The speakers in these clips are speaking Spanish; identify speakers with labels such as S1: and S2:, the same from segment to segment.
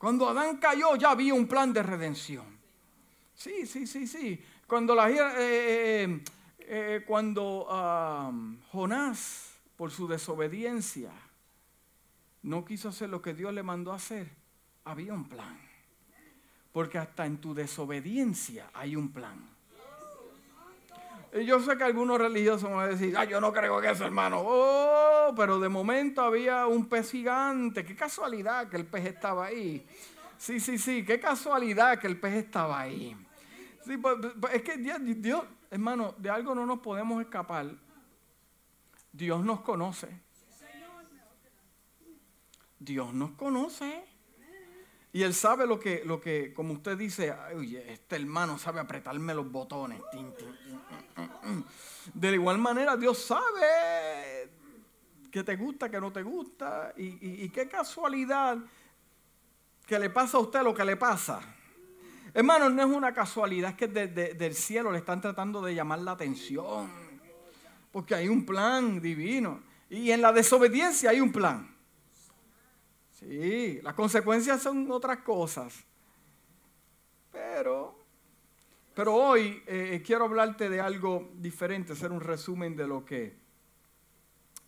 S1: Cuando Adán cayó ya había un plan de redención. Sí, sí, sí, sí. Cuando, la, eh, eh, eh, cuando Jonás, por su desobediencia, no quiso hacer lo que Dios le mandó a hacer, había un plan. Porque hasta en tu desobediencia hay un plan. Yo sé que algunos religiosos van a decir, ah, yo no creo que eso, hermano. Oh, pero de momento había un pez gigante. Qué casualidad que el pez estaba ahí. Sí, sí, sí, qué casualidad que el pez estaba ahí. Sí, pues, pues, es que Dios, hermano, de algo no nos podemos escapar. Dios nos conoce. Dios nos conoce. Y Él sabe lo que, lo que como usted dice, oye, este hermano sabe apretarme los botones. De igual manera, Dios sabe que te gusta, que no te gusta. Y, qué casualidad que le pasa a usted lo que le pasa. Hermano, no es una casualidad, que desde del cielo le están tratando de llamar la atención. Porque hay un plan divino. Y en la desobediencia hay un plan. Sí, las consecuencias son otras cosas. Pero, pero hoy eh, quiero hablarte de algo diferente, hacer un resumen de lo que,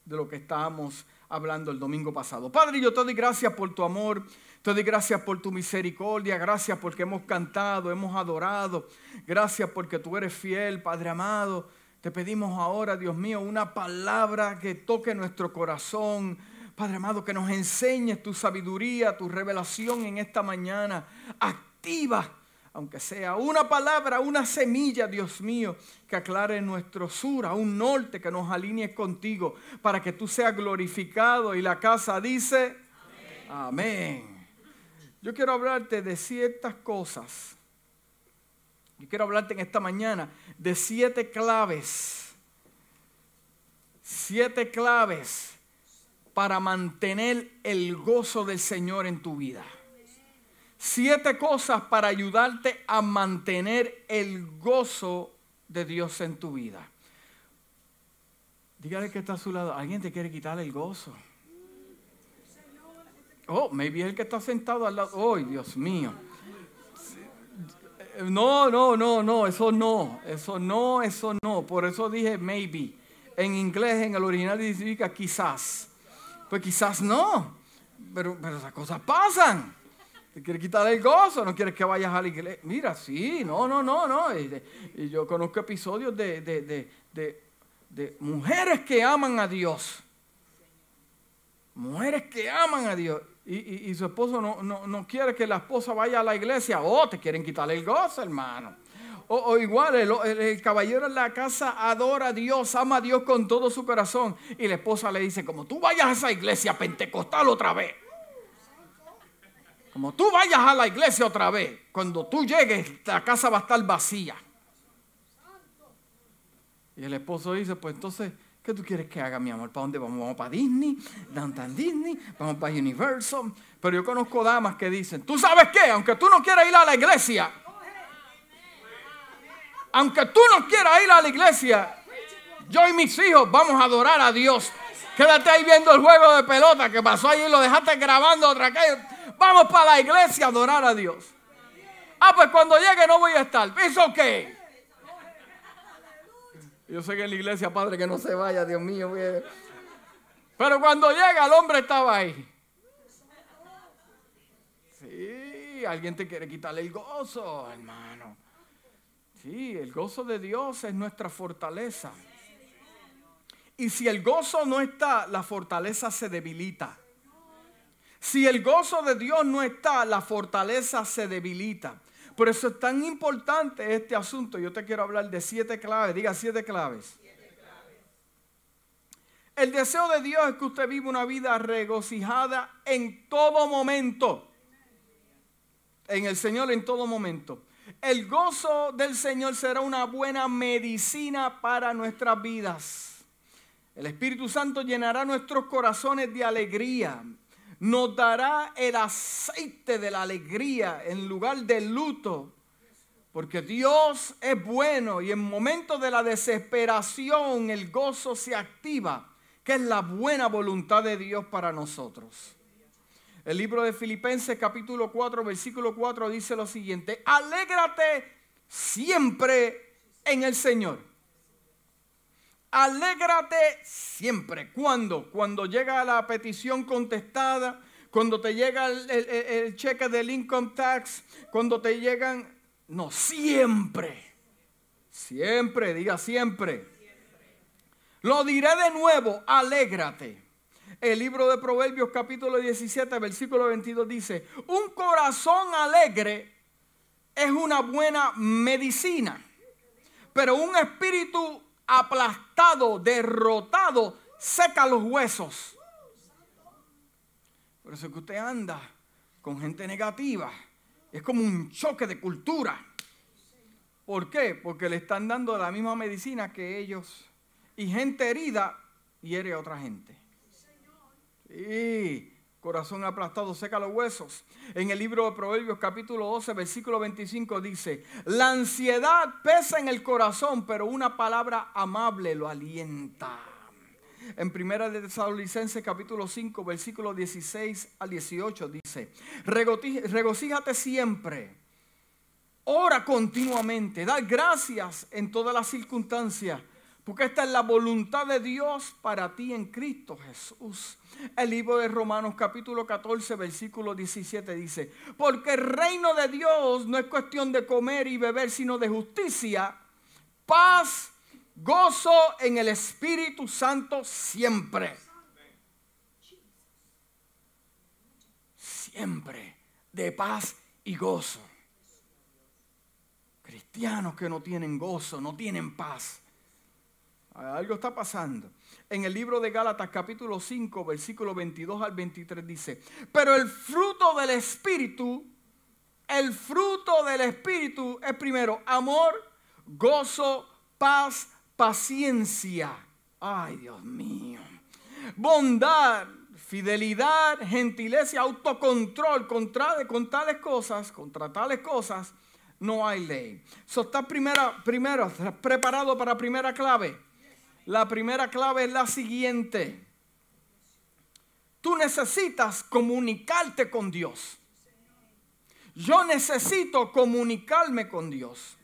S1: de lo que estábamos hablando el domingo pasado. Padre, yo te doy gracias por tu amor, te doy gracias por tu misericordia, gracias porque hemos cantado, hemos adorado, gracias porque tú eres fiel, Padre amado. Te pedimos ahora, Dios mío, una palabra que toque nuestro corazón, Padre amado, que nos enseñes tu sabiduría, tu revelación en esta mañana. Activa, aunque sea una palabra, una semilla, Dios mío, que aclare nuestro sur, a un norte, que nos alinee contigo, para que tú seas glorificado. Y la casa dice, amén. Yo quiero hablarte de ciertas cosas. Yo quiero hablarte en esta mañana de siete claves. Siete claves para mantener el gozo del Señor en tu vida. Siete cosas para ayudarte a mantener el gozo de Dios en tu vida. Dígale que está a su lado. Alguien te quiere quitar el gozo. Oh, maybe el que está sentado al lado. Oh, Dios mío. No, no, no, no, eso no, eso no, eso no. Por eso dije maybe. En inglés, en el original significa quizás. Pues quizás no, pero, pero esas cosas pasan. Te quiere quitar el gozo, no quieres que vayas a la iglesia. Mira, sí, no, no, no, no. Y, yo conozco episodios de, de, mujeres que aman a Dios. Mujeres que aman a Dios. Y, su esposo no, no, no, quiere que la esposa vaya a la iglesia. Oh, te quieren quitar el gozo, hermano. O, igual, el, caballero en la casa adora a Dios, ama a Dios con todo su corazón. Y la esposa le dice, como tú vayas a esa iglesia pentecostal otra vez. Como tú vayas a la iglesia otra vez, cuando tú llegues, la casa va a estar vacía. Y el esposo dice, pues entonces, ¿qué tú quieres que haga, mi amor? ¿Para dónde vamos? ¿Vamos para Disney? ¿Downtown Disney? ¿Vamos para Universal? Pero yo conozco damas que dicen, ¿tú sabes qué? Aunque tú no quieras ir a la iglesia, aunque tú no quieras ir a la iglesia, yo y mis hijos vamos a adorar a Dios. Quédate ahí viendo el juego de pelota que pasó allí y lo dejaste grabando otra vez. Vamos para la iglesia a adorar a Dios. Ah, pues cuando llegue no voy a estar. ¿Eso qué? Yo sé que en la iglesia, padre, que no se vaya, Dios mío. Pero cuando llega, el hombre estaba ahí. Sí, alguien te quiere quitarle el gozo, hermano. Sí, el gozo de Dios es nuestra fortaleza. Y si el gozo no está, la fortaleza se debilita. Si el gozo de Dios no está, la fortaleza se debilita. Por eso es tan importante este asunto. Yo te quiero hablar de siete claves. Diga siete claves. El deseo de Dios es que usted viva una vida regocijada en todo momento. En el Señor en todo momento. El gozo del Señor será una buena medicina para nuestras vidas. El Espíritu Santo llenará nuestros corazones de alegría. Nos dará el aceite de la alegría en lugar del luto. Porque Dios es bueno y en momentos de la desesperación el gozo se activa, que es la buena voluntad de Dios para nosotros. El libro de Filipenses capítulo 4, versículo 4 dice lo siguiente, alégrate siempre en el Señor. Alégrate siempre. ¿Cuándo? Cuando llega la petición contestada, cuando te llega el, cheque del income tax, cuando te llegan... No, siempre. Siempre, diga siempre. Lo diré de nuevo, alégrate. El libro de Proverbios capítulo 17, versículo 22 dice, un corazón alegre es una buena medicina, pero un espíritu aplastado, derrotado, seca los huesos. Por eso es que usted anda con gente negativa. Es como un choque de cultura. ¿Por qué? Porque le están dando la misma medicina que ellos. Y gente herida hiere a otra gente. Sí, corazón aplastado seca los huesos. En el libro de Proverbios capítulo 12, versículo 25 dice, la ansiedad pesa en el corazón, pero una palabra amable lo alienta. En primera de Tesalonicenses capítulo 5, versículo 16 al 18 dice, regocíjate siempre, ora continuamente, da gracias en todas las circunstancias porque esta es la voluntad de Dios para ti en Cristo Jesús. El libro de Romanos capítulo 14 versículo 17 dice, porque el reino de Dios no es cuestión de comer y beber, sino de justicia, paz, gozo en el Espíritu Santo siempre. Siempre de paz y gozo. Cristianos que no tienen gozo, no tienen paz algo está pasando. En el libro de Gálatas capítulo 5, versículo 22 al 23 dice, pero el fruto del Espíritu, el fruto del Espíritu es primero amor, gozo, paz, paciencia. Ay, Dios mío. Bondad, fidelidad, gentileza, autocontrol. Contra, con tales cosas, contra tales cosas, no hay ley. So, está primera, primero preparado para primera clave la primera clave es la siguiente. Tú necesitas comunicarte con Dios. Yo necesito comunicarme con Dios.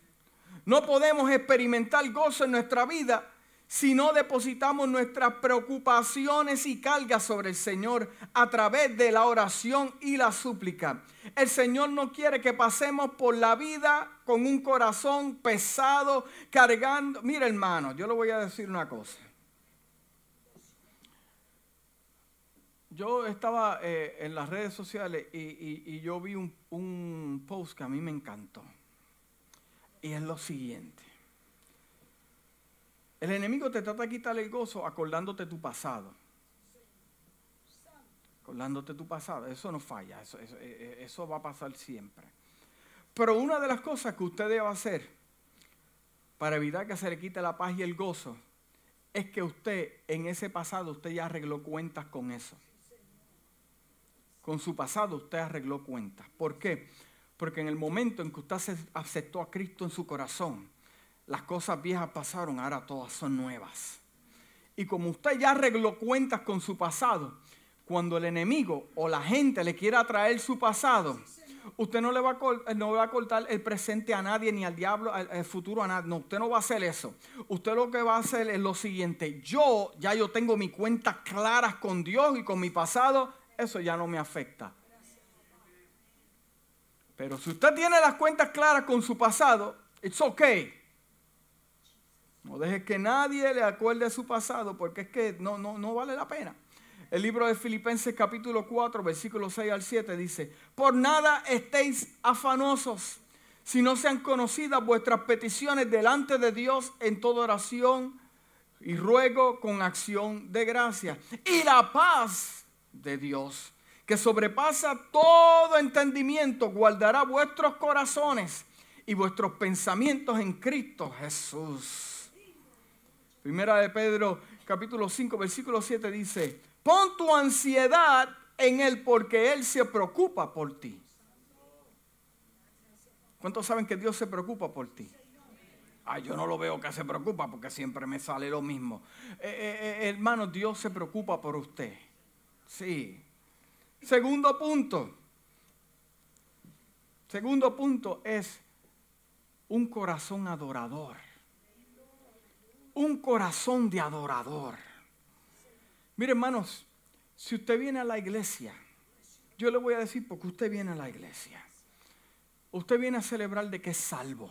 S1: No podemos experimentar gozo en nuestra vida si no depositamos nuestras preocupaciones y cargas sobre el Señor a través de la oración y la súplica. El Señor no quiere que pasemos por la vida con un corazón pesado, cargando. Mira hermano, yo le voy a decir una cosa. Yo estaba eh, en las redes sociales y, yo vi un, un post que a mí me encantó. Y es lo siguiente. El enemigo te trata de quitar el gozo acordándote tu pasado. Acordándote tu pasado. Eso no falla. Eso, eso, eh, eso, va a pasar siempre. Pero una de las cosas que usted debe hacer para evitar que se le quite la paz y el gozo es que usted en ese pasado usted ya arregló cuentas con eso. Con su pasado usted arregló cuentas. ¿Por qué? Porque en el momento en que usted aceptó a Cristo en su corazón, las cosas viejas pasaron, ahora todas son nuevas. Y como usted ya arregló cuentas con su pasado, cuando el enemigo o la gente le quiera traer su pasado, usted no le va a, no va a cortar el presente a nadie, ni al diablo, el futuro a nadie. No, usted no va a hacer eso. Usted lo que va a hacer es lo siguiente. Yo ya yo tengo mis cuentas claras con Dios y con mi pasado. Eso ya no me afecta. Pero si usted tiene las cuentas claras con su pasado, it's okay. No deje que nadie le acuerde su pasado porque es que no, no, no vale la pena. El libro de Filipenses capítulo 4, versículos 6 al 7 dice, por nada estéis afanosos, si no sean conocidas vuestras peticiones delante de Dios en toda oración y ruego con acción de gracia. Y la paz de Dios, que sobrepasa todo entendimiento, guardará vuestros corazones y vuestros pensamientos en Cristo Jesús. Primera de Pedro capítulo 5 versículo 7 dice, pon tu ansiedad en Él porque Él se preocupa por ti. ¿Cuántos saben que Dios se preocupa por ti? Ay, yo no lo veo que se preocupa porque siempre me sale lo mismo. Eh, eh, eh, hermano, Dios se preocupa por usted. Sí. Segundo punto. Segundo punto es un corazón adorador. Un corazón de adorador. Mire hermanos, si usted viene a la iglesia, yo le voy a decir porque usted viene a la iglesia. Usted viene a celebrar de que es salvo,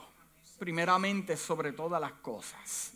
S1: primeramente sobre todas las cosas.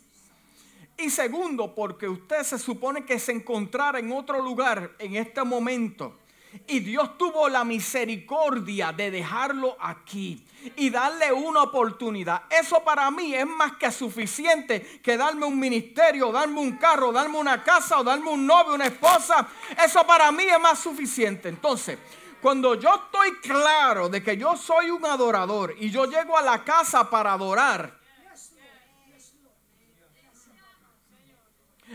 S1: Y segundo, porque usted se supone que se encontrara en otro lugar en este momento y Dios tuvo la misericordia de dejarlo aquí y darle una oportunidad. Eso para mí es más que suficiente que darme un ministerio, darme un carro, darme una casa o darme un novio, una esposa. Eso para mí es más suficiente. Entonces, cuando yo estoy claro de que yo soy un adorador y yo llego a la casa para adorar,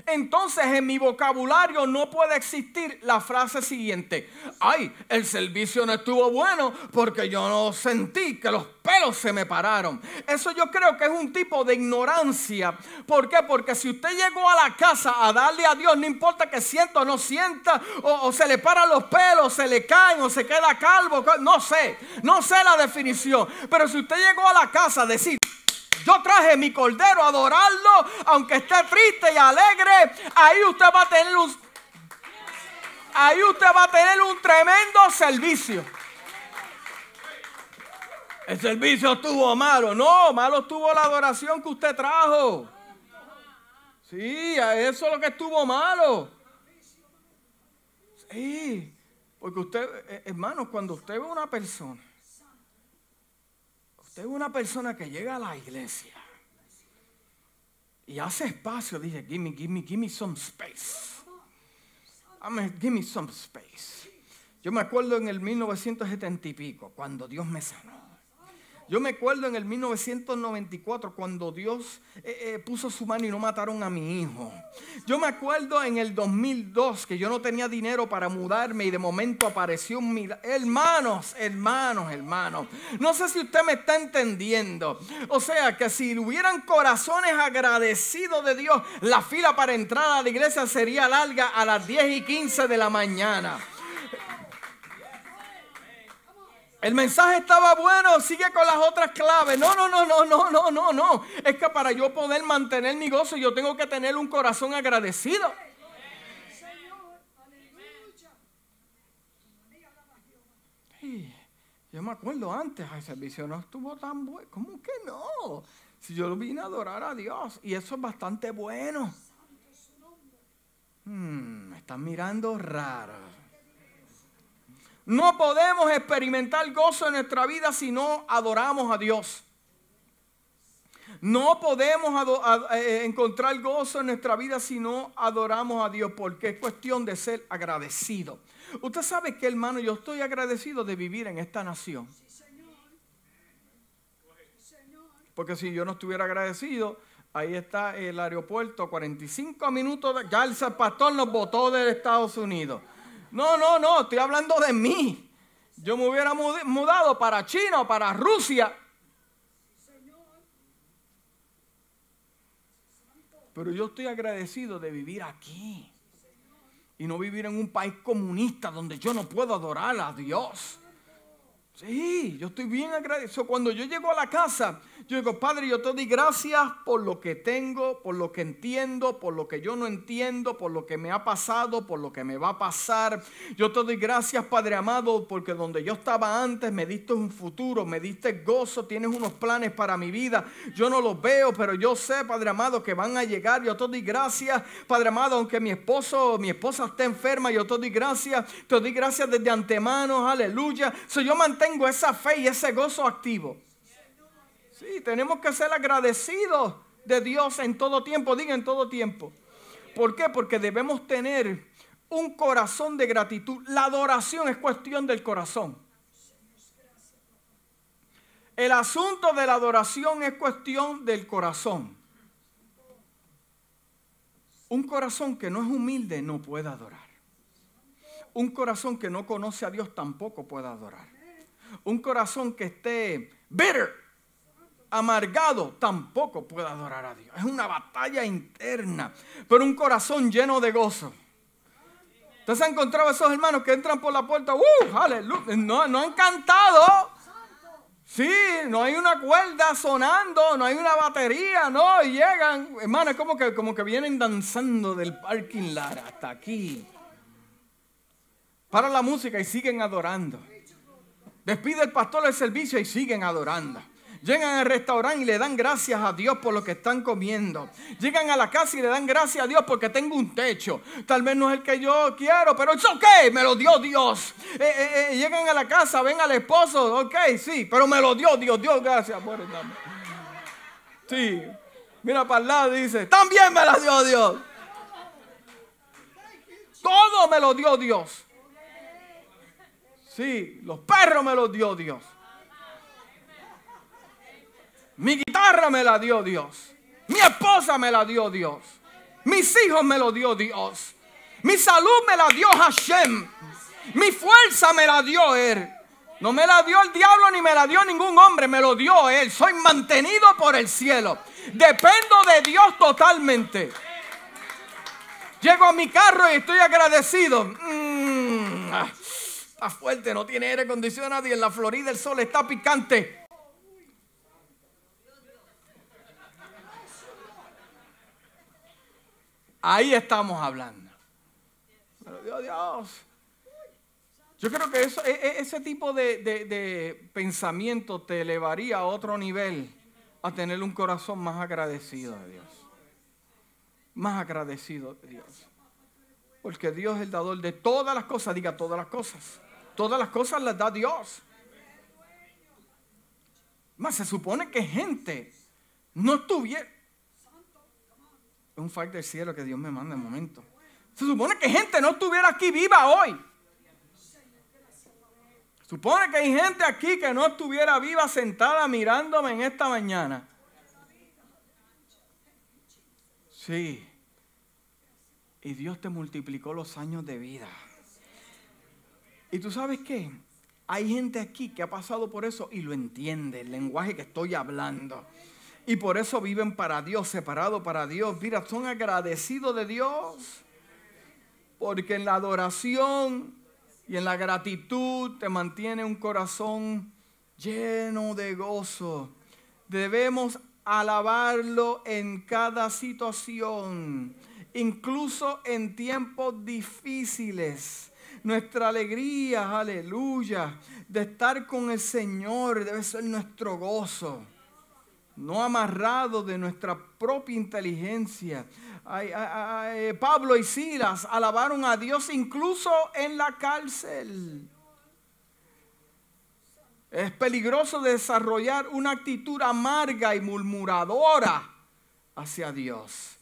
S1: entonces en mi vocabulario no puede existir la frase siguiente. Ay, el servicio no estuvo bueno porque yo no sentí que los pelos se me pararon. Eso yo creo que es un tipo de ignorancia. ¿Por qué? Porque si usted llegó a la casa a darle a Dios, no importa que sienta o no sienta, o, se le paran los pelos, se le caen o se queda calvo, no sé, no sé la definición. Pero si usted llegó a la casa a decir, yo traje mi cordero a adorarlo, aunque esté triste y alegre. Ahí usted va a tener un, ahí usted va a tener un tremendo servicio. El servicio estuvo malo. No, malo estuvo la adoración que usted trajo. Sí, eso es lo que estuvo malo. Sí, porque usted, eh, hermano, cuando usted ve a una persona Es una persona que llega a la iglesia y hace espacio, dice, give me, give me, give me some space. give me some space. Yo me acuerdo en el 1970 y pico, cuando Dios me sanó. Yo me acuerdo en el 1994 cuando Dios eh, eh, puso su mano y no mataron a mi hijo. Yo me acuerdo en el 2002 que yo no tenía dinero para mudarme y de momento apareció un milagro. Hermanos, hermanos, hermanos. No sé si usted me está entendiendo. O sea que si hubieran corazones agradecidos de Dios, la fila para entrar a la iglesia sería larga a las 10 y 15 de la mañana. El mensaje estaba bueno, sigue con las otras claves. No, no, no, no, no, no, no, no. Es que para yo poder mantener mi gozo, yo tengo que tener un corazón agradecido. yo me acuerdo antes, el servicio no estuvo tan bueno. ¿Cómo que no? Si yo vine a adorar a Dios y eso es bastante bueno. Hmm, me están mirando raro. No podemos experimentar gozo en nuestra vida si no adoramos a Dios. No podemos eh, encontrar gozo en nuestra vida si no adoramos a Dios, porque es cuestión de ser agradecido. Usted sabe que, hermano, yo estoy agradecido de vivir en esta nación. Porque si yo no estuviera agradecido, ahí está el aeropuerto, 45 minutos, ya el pastor nos votó de Estados Unidos. No, no, no, estoy hablando de mí. Yo me hubiera mudado para China o para Rusia. Pero yo estoy agradecido de vivir aquí. Y no vivir en un país comunista donde yo no puedo adorar a Dios. Sí, yo estoy bien agradecido. Cuando yo llego a la casa, yo digo, Padre, yo te doy gracias por lo que tengo, por lo que entiendo, por lo que yo no entiendo, por lo que me ha pasado, por lo que me va a pasar. Yo te doy gracias, Padre amado, porque donde yo estaba antes me diste un futuro, me diste gozo, tienes unos planes para mi vida. Yo no los veo, pero yo sé, Padre amado, que van a llegar. Yo te doy gracias, Padre amado, aunque mi esposo, mi esposa esté enferma, yo te doy gracias. Te doy gracias desde antemano, aleluya. So, yo mantengo esa fe y ese gozo activo. Sí, tenemos que ser agradecidos de Dios en todo tiempo. Diga en todo tiempo. ¿Por qué? Porque debemos tener un corazón de gratitud. La adoración es cuestión del corazón. El asunto de la adoración es cuestión del corazón. Un corazón que no es humilde no puede adorar. Un corazón que no conoce a Dios tampoco puede adorar. Un corazón que esté bitter amargado tampoco puede adorar a Dios. Es una batalla interna, pero un corazón lleno de gozo. Entonces han encontrado a esos hermanos que entran por la puerta, ¡uh! ¡Aleluya! No, no han cantado. Sí, no hay una cuerda sonando, no hay una batería, no, y llegan, hermano, como que, como que vienen danzando del parking lot hasta aquí. Para la música y siguen adorando. Despide el pastor del servicio y siguen adorando. Llegan al restaurante y le dan gracias a Dios por lo que están comiendo. Llegan a la casa y le dan gracias a Dios porque tengo un techo. Tal vez no es el que yo quiero, pero es ok, me lo dio Dios. Eh, eh, eh, llegan a la casa, ven al esposo, ok, sí, pero me lo dio Dios. Dios, gracias por Sí, mira para el lado dice, también me la dio Dios. Todo me lo dio Dios. Sí, los perros me los dio Dios. Mi guitarra me la dio Dios. Mi esposa me la dio Dios. Mis hijos me lo dio Dios. Mi salud me la dio Hashem. Mi fuerza me la dio Él. No me la dio el diablo ni me la dio ningún hombre, me lo dio Él. Soy mantenido por el cielo. Dependo de Dios totalmente. Llego a mi carro y estoy agradecido. Mm, está fuerte, no tiene aire acondicionado y en la Florida el sol está picante. Ahí estamos hablando. Dios, Dios. Yo creo que eso, e, e, ese tipo de, pensamiento te elevaría a otro nivel, a tener un corazón más agradecido de Dios. Más agradecido de Dios. Porque Dios es el dador de todas las cosas, diga todas las cosas. Todas las cosas las da Dios. Más se supone que gente no estuviera, es un fact del cielo que Dios me manda en momento. Se supone que gente no estuviera aquí viva hoy. Supone que hay gente aquí que no estuviera viva sentada mirándome en esta mañana. Sí. Y Dios te multiplicó los años de vida. Y tú sabes qué? Hay gente aquí que ha pasado por eso y lo entiende, el lenguaje que estoy hablando. Y por eso viven para Dios, separados para Dios. Mira, son agradecidos de Dios. Porque en la adoración y en la gratitud te mantiene un corazón lleno de gozo. Debemos alabarlo en cada situación, incluso en tiempos difíciles. Nuestra alegría, aleluya, de estar con el Señor debe ser nuestro gozo no amarrado de nuestra propia inteligencia. Pablo y Silas alabaron a Dios incluso en la cárcel. Es peligroso desarrollar una actitud amarga y murmuradora hacia Dios.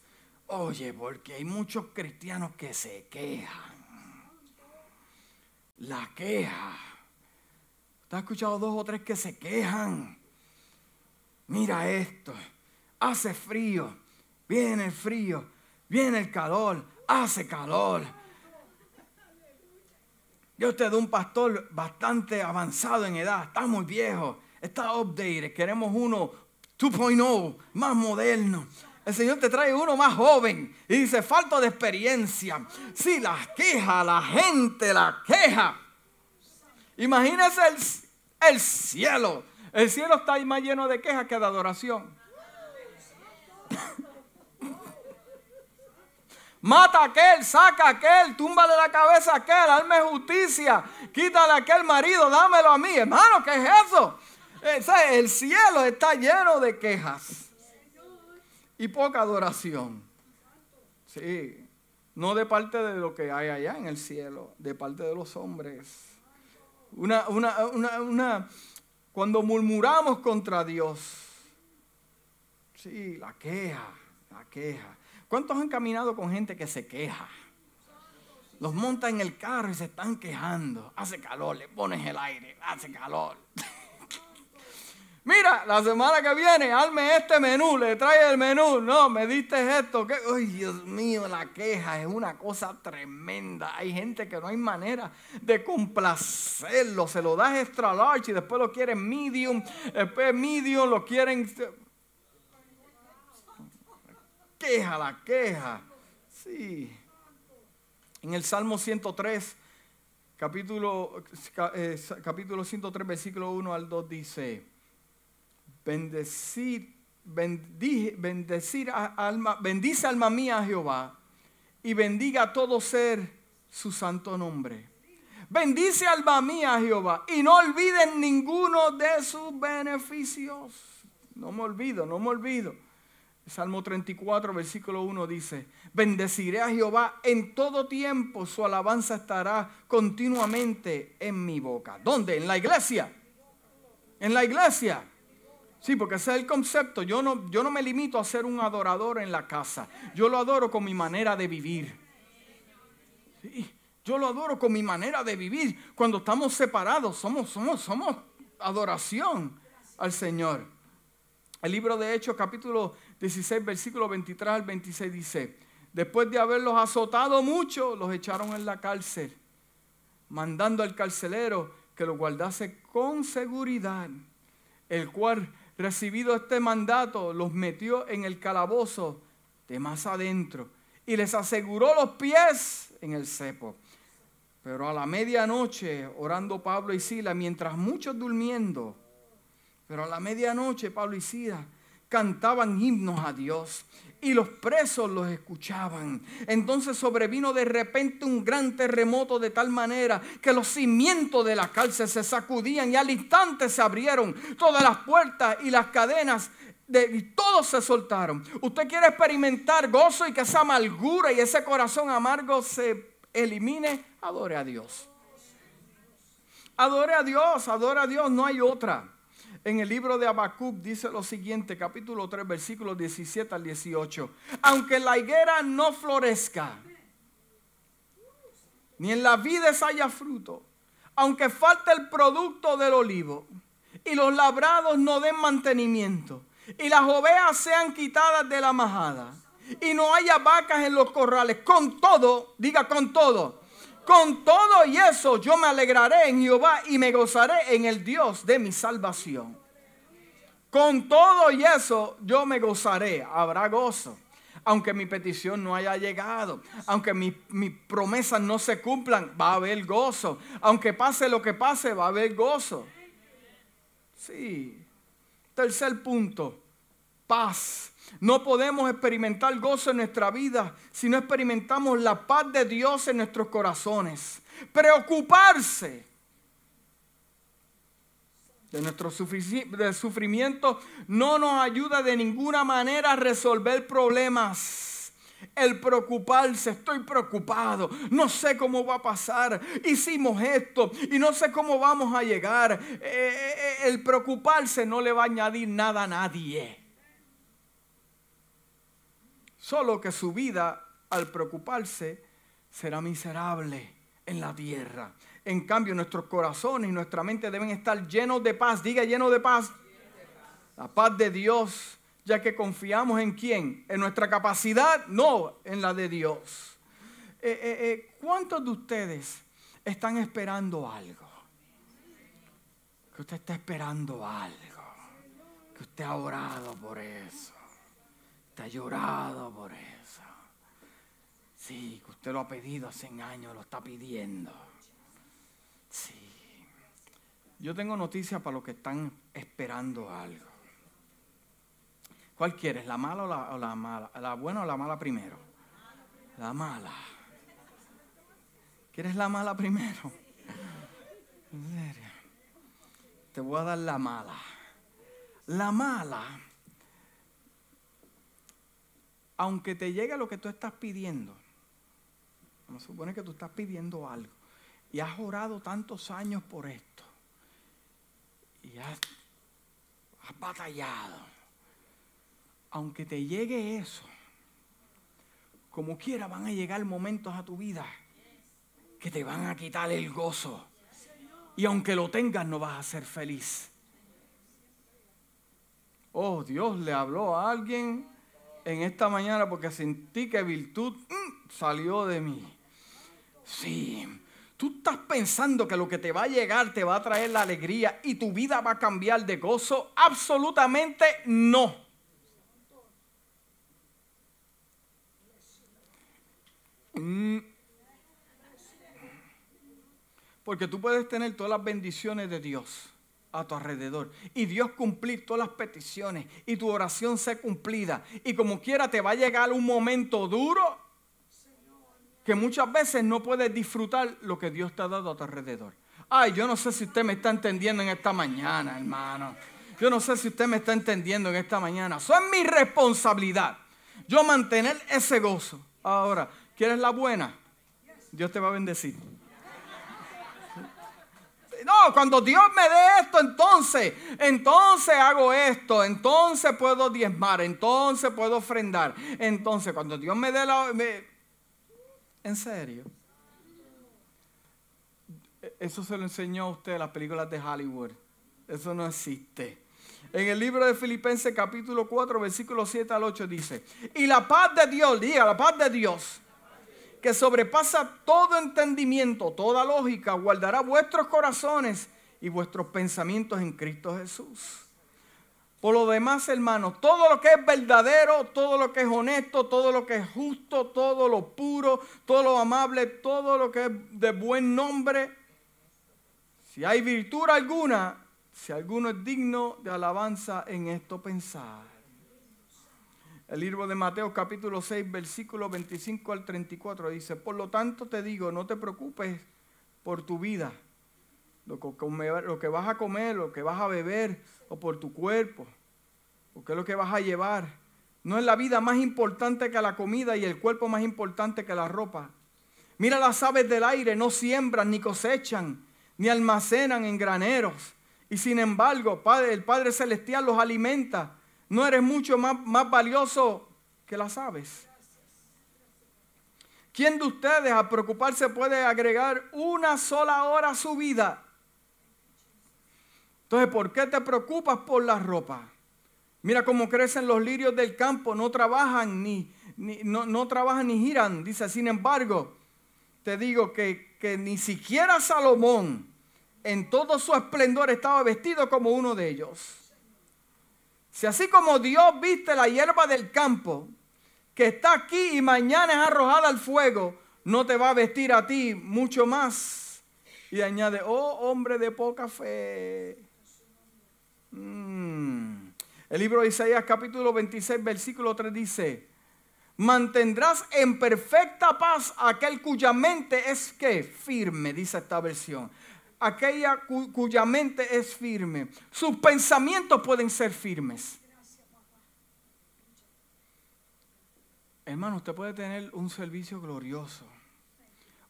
S1: Oye, porque hay muchos cristianos que se quejan. La queja. ¿Te has escuchado dos o tres que se quejan? mira esto, hace frío, viene el frío, viene el calor, hace calor. Yo te doy un pastor bastante avanzado en edad, está muy viejo, está updated, queremos uno 2.0, más moderno. El Señor te trae uno más joven y dice, falta de experiencia. Si la queja, la gente la queja. Imagínese el, el cielo el cielo está más lleno de quejas que de adoración. Mata a aquel, saca a aquel, túmbale la cabeza a aquel, hazme justicia, quítale a aquel marido, dámelo a mí. Hermano, ¿qué es eso? El cielo está lleno de quejas y poca adoración. Sí, no de parte de lo que hay allá en el cielo, de parte de los hombres. Una, una, una, una cuando murmuramos contra Dios, sí, la queja, la queja. ¿Cuántos han caminado con gente que se queja? Los montan en el carro y se están quejando. Hace calor, le pones el aire, hace calor. Mira, la semana que viene, hazme este menú, le trae el menú. No, me diste esto. Ay, Dios mío, la queja es una cosa tremenda. Hay gente que no hay manera de complacerlo. Se lo das extra large y después lo quieren medium. Después medium lo quieren. Queja, la queja. Sí. En el Salmo 103, capítulo, eh, capítulo 103, versículo 1 al 2 dice, bendecir, bendecir alma, bendice alma mía a Jehová y bendiga a todo ser su santo nombre. Bendice alma mía a Jehová y no olviden ninguno de sus beneficios. No me olvido, no me olvido. Salmo 34, versículo 1 dice, bendeciré a Jehová en todo tiempo, su alabanza estará continuamente en mi boca. ¿Dónde? En la iglesia. En la iglesia. Sí, porque ese es el concepto. Yo no, yo no me limito a ser un adorador en la casa. Yo lo adoro con mi manera de vivir. yo lo adoro con mi manera de vivir. Cuando estamos separados, somos, somos, somos adoración al Señor. El libro de Hechos, capítulo 16, versículo 23 al 26 dice, después de haberlos azotado mucho, los echaron en la cárcel, mandando al carcelero que los guardase con seguridad, el cual, recibido este mandato, los metió en el calabozo de más adentro y les aseguró los pies en el cepo. Pero a la medianoche, orando Pablo y Sila, mientras muchos durmiendo, pero a la medianoche Pablo y Sila cantaban himnos a Dios y los presos los escuchaban. Entonces sobrevino de repente un gran terremoto de tal manera que los cimientos de la cárcel se sacudían y al instante se abrieron todas las puertas y las cadenas de, y todos se soltaron. Usted quiere experimentar gozo y que esa amargura y ese corazón amargo se elimine, adore a Dios. Adore a Dios, adore a Dios, no hay otra en el libro de Habacuc dice lo siguiente, capítulo 3, versículos 17 al 18. Aunque la higuera no florezca, ni en la vides haya fruto, aunque falte el producto del olivo, y los labrados no den mantenimiento, y las ovejas sean quitadas de la majada, y no haya vacas en los corrales, con todo, diga con todo, con todo y eso yo me alegraré en Jehová y me gozaré en el Dios de mi salvación. Con todo y eso yo me gozaré, habrá gozo. Aunque mi petición no haya llegado, aunque mis promesas no se cumplan, va a haber gozo. Aunque pase lo que pase, va a haber gozo. Sí. Tercer punto, paz. No podemos experimentar gozo en nuestra vida si no experimentamos la paz de Dios en nuestros corazones. Preocuparse de nuestro sufrimiento no nos ayuda de ninguna manera a resolver problemas. El preocuparse, estoy preocupado, no sé cómo va a pasar, hicimos esto y no sé cómo vamos a llegar. Eh, eh, eh, el preocuparse no le va a añadir nada a nadie. Solo que su vida al preocuparse será miserable en la tierra. En cambio, nuestros corazones y nuestra mente deben estar llenos de paz. Diga lleno de paz. La paz de Dios, ya que confiamos en quién? En nuestra capacidad, no en la de Dios. Eh, eh, eh, ¿Cuántos de ustedes están esperando algo? Que usted está esperando algo. Que usted ha orado por eso. Te ha llorado por eso. Sí, que usted lo ha pedido hace años, lo está pidiendo. Sí. Yo tengo noticias para los que están esperando algo. ¿Cuál quieres? ¿La mala o la, mala? ¿La buena o la mala primero? La mala. ¿Quieres la mala primero? En serio. Te voy a dar la mala. La mala aunque te llegue lo que tú estás pidiendo, vamos a suponer que tú estás pidiendo algo y has orado tantos años por esto y has, has batallado, aunque te llegue eso, como quiera van a llegar momentos a tu vida que te van a quitar el gozo. Y aunque lo tengas, no vas a ser feliz. Oh, Dios le habló a alguien en esta mañana porque sentí que virtud mm, salió de mí. Sí, tú estás pensando que lo que te va a llegar te va a traer la alegría y tu vida va a cambiar de gozo. Absolutamente no. Mm. Porque tú puedes tener todas las bendiciones de Dios a tu alrededor y Dios cumplir todas las peticiones y tu oración sea cumplida. Y como quiera te va a llegar un momento duro que muchas veces no puedes disfrutar lo que Dios te ha dado a tu alrededor. Ay, yo no sé si usted me está entendiendo en esta mañana, hermano. Yo no sé si usted me está entendiendo en esta mañana. Eso es mi responsabilidad. Yo mantener ese gozo. Ahora, ¿quieres la buena? Dios te va a bendecir. No, cuando Dios me dé esto, entonces, entonces hago esto, entonces puedo diezmar, entonces puedo ofrendar. Entonces, cuando Dios me dé la... ¿En serio? Eso se lo enseñó a usted en las películas de Hollywood. Eso no existe. En el libro de Filipenses capítulo 4, versículo 7 al 8 dice, y la paz de Dios, diga, la paz de Dios, que sobrepasa todo entendimiento, toda lógica, guardará vuestros corazones y vuestros pensamientos en Cristo Jesús. Por lo demás, hermanos, todo lo que es verdadero, todo lo que es honesto, todo lo que es justo, todo lo puro, todo lo amable, todo lo que es de buen nombre, si hay virtud alguna, si alguno es digno de alabanza en esto pensar. El libro de Mateo capítulo 6, versículo 25 al 34 dice, por lo tanto te digo, no te preocupes por tu vida, lo que, vas a comer, lo que vas a beber, o por tu cuerpo, o qué es lo que vas a llevar. No es la vida más importante que la comida y el cuerpo más importante que la ropa. Mira las aves del aire, no siembran, ni cosechan, ni almacenan en graneros y sin embargo, el Padre Celestial los alimenta. No eres mucho más, más valioso que las aves. ¿Quién de ustedes a preocuparse puede agregar una sola hora a su vida? Entonces, ¿por qué te preocupas por la ropa? Mira cómo crecen los lirios del campo, no trabajan ni, no, no, trabajan ni giran. Dice, sin embargo, te digo que, que ni siquiera Salomón, en todo su esplendor estaba vestido como uno de ellos. Si así como Dios viste la hierba del campo, que está aquí y mañana es arrojada al fuego, no te va a vestir a ti mucho más. Y añade, oh hombre de poca fe. Mm. El libro de Isaías capítulo 26, versículo 3 dice, mantendrás en perfecta paz aquel cuya mente es que firme, dice esta versión aquella cuya mente es firme. Sus pensamientos pueden ser firmes. Hermano, usted puede tener un servicio glorioso.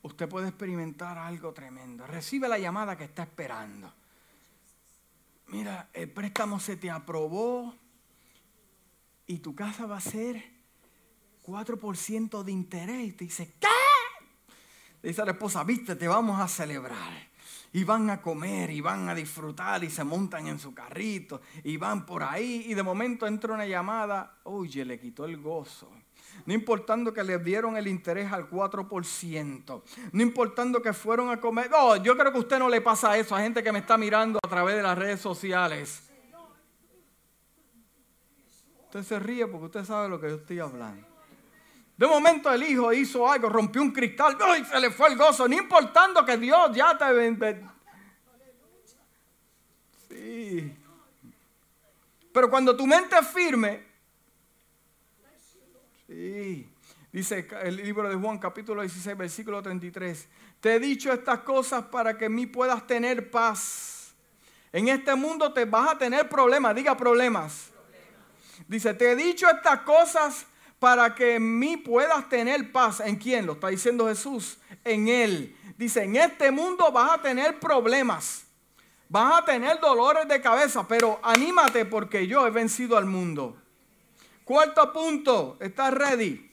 S1: Usted puede experimentar algo tremendo. Recibe la llamada que está esperando. Mira, el préstamo se te aprobó y tu casa va a ser 4% de interés. Y te dice, ¿qué? Le dice a la esposa, viste, te vamos a celebrar y van a comer y van a disfrutar y se montan en su carrito y van por ahí y de momento entra una llamada, oye, le quitó el gozo. No importando que le dieron el interés al 4%, no importando que fueron a comer. No, yo creo que a usted no le pasa eso a gente que me está mirando a través de las redes sociales. Usted se ríe porque usted sabe lo que yo estoy hablando. De momento el hijo hizo algo, rompió un cristal, ¡ay! se le fue el gozo, no importando que Dios ya te... Sí. Pero cuando tu mente es firme, sí, dice el libro de Juan capítulo 16, versículo 33, te he dicho estas cosas para que en mí puedas tener paz. En este mundo te vas a tener problemas, diga problemas. Dice, te he dicho estas cosas para que en mí puedas tener paz. ¿En quién? Lo está diciendo Jesús. En Él. Dice, en este mundo vas a tener problemas. Vas a tener dolores de cabeza, pero anímate porque yo he vencido al mundo. Cuarto punto, ¿estás ready?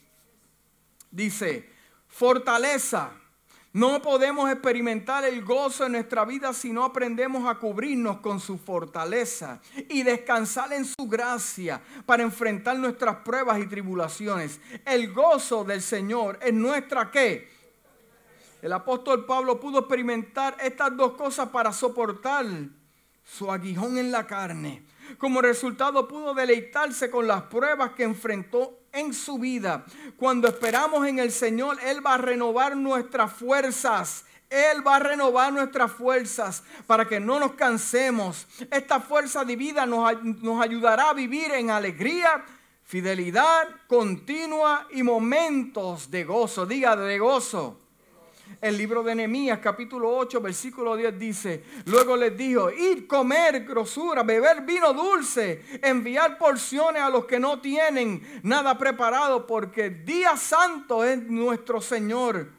S1: Dice, fortaleza. No podemos experimentar el gozo en nuestra vida si no aprendemos a cubrirnos con su fortaleza y descansar en su gracia para enfrentar nuestras pruebas y tribulaciones. El gozo del Señor es nuestra qué? El apóstol Pablo pudo experimentar estas dos cosas para soportar su aguijón en la carne. Como resultado pudo deleitarse con las pruebas que enfrentó en su vida. Cuando esperamos en el Señor, Él va a renovar nuestras fuerzas Él va a renovar nuestras fuerzas para que no nos cansemos. Esta fuerza divina nos, nos ayudará a vivir en alegría, fidelidad continua y momentos de gozo. Diga de gozo. El libro de Nehemías, capítulo 8, versículo 10 dice: Luego les dijo: Ir, comer grosura, beber vino dulce, enviar porciones a los que no tienen nada preparado, porque día santo es nuestro Señor.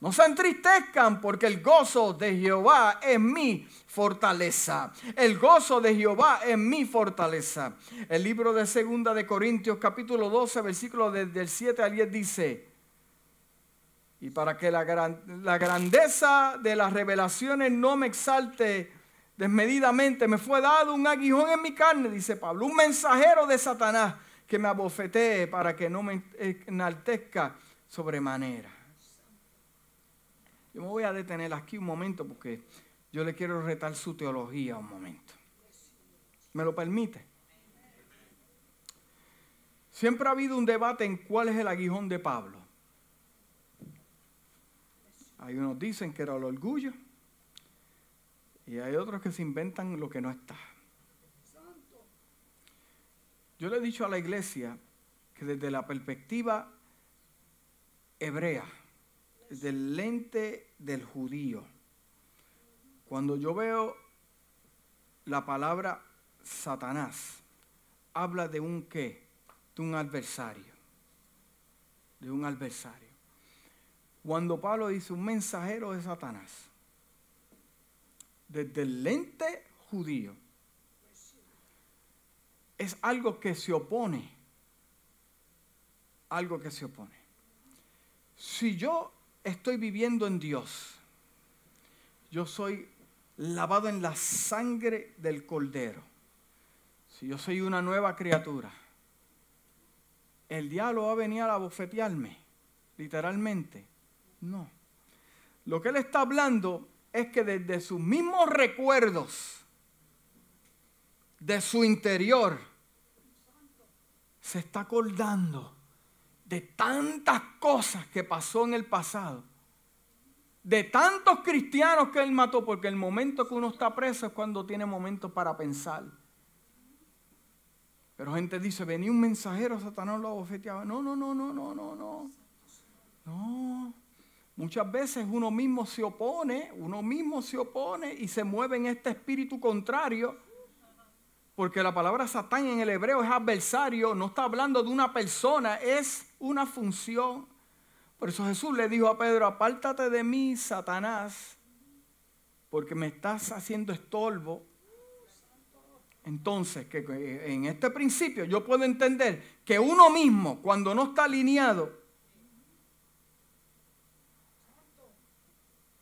S1: No se entristezcan, porque el gozo de Jehová es mi fortaleza. El gozo de Jehová es mi fortaleza. El libro de Segunda de Corintios, capítulo 12, versículo del 7 al 10 dice: y para que la, grandeza de las revelaciones no me exalte desmedidamente, me fue dado un aguijón en mi carne, dice Pablo, un mensajero de Satanás que me abofetee para que no me enaltezca sobremanera. Yo me voy a detener aquí un momento porque yo le quiero retar su teología un momento. ¿Me lo permite? Siempre ha habido un debate en cuál es el aguijón de Pablo. Hay unos dicen que era el orgullo y hay otros que se inventan lo que no está. Yo le he dicho a la iglesia que desde la perspectiva hebrea, desde el lente del judío, cuando yo veo la palabra Satanás, habla de un qué, de un adversario, de un adversario. Cuando Pablo dice un mensajero de Satanás, desde el lente judío, es algo que se opone, algo que se opone. Si yo estoy viviendo en Dios, yo soy lavado en la sangre del cordero, si yo soy una nueva criatura, el diablo va a venir a bofetearme, literalmente no. Lo que él está hablando es que desde sus mismos recuerdos, de su interior, se está acordando de tantas cosas que pasó en el pasado, de tantos cristianos que él mató, porque el momento que uno está preso es cuando tiene momentos para pensar. Pero gente dice, venía un mensajero, Satanás lo abofeteaba. No, no, no, no, no, no, no. No. Muchas veces uno mismo se opone, uno mismo se opone y se mueve en este espíritu contrario, porque la palabra Satán en el hebreo es adversario, no está hablando de una persona, es una función. Por eso Jesús le dijo a Pedro, apártate de mí, Satanás, porque me estás haciendo estorbo. Entonces, que en este principio yo puedo entender que uno mismo, cuando no está alineado,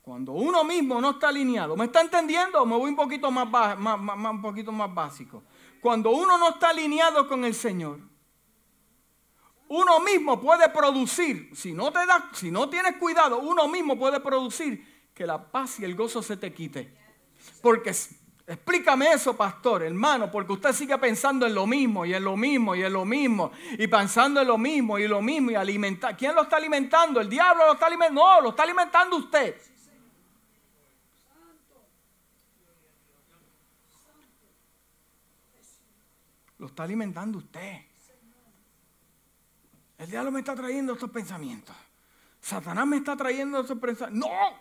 S1: Cuando uno mismo no está alineado, ¿me está entendiendo? Me voy un poquito más, un poquito más básico. Cuando uno no está alineado con el Señor, uno mismo puede producir, si no te da, si no tienes cuidado, uno mismo puede producir que la paz y el gozo se te quite. Porque explícame eso, pastor, hermano, porque usted sigue pensando en lo mismo y en lo mismo y en lo mismo y pensando en lo mismo y lo mismo y alimentar. ¿Quién lo está alimentando? El diablo lo está alimentando. No, lo está alimentando usted. Lo está alimentando usted. El diablo me está trayendo estos pensamientos. Satanás me está trayendo estos pensamientos. No,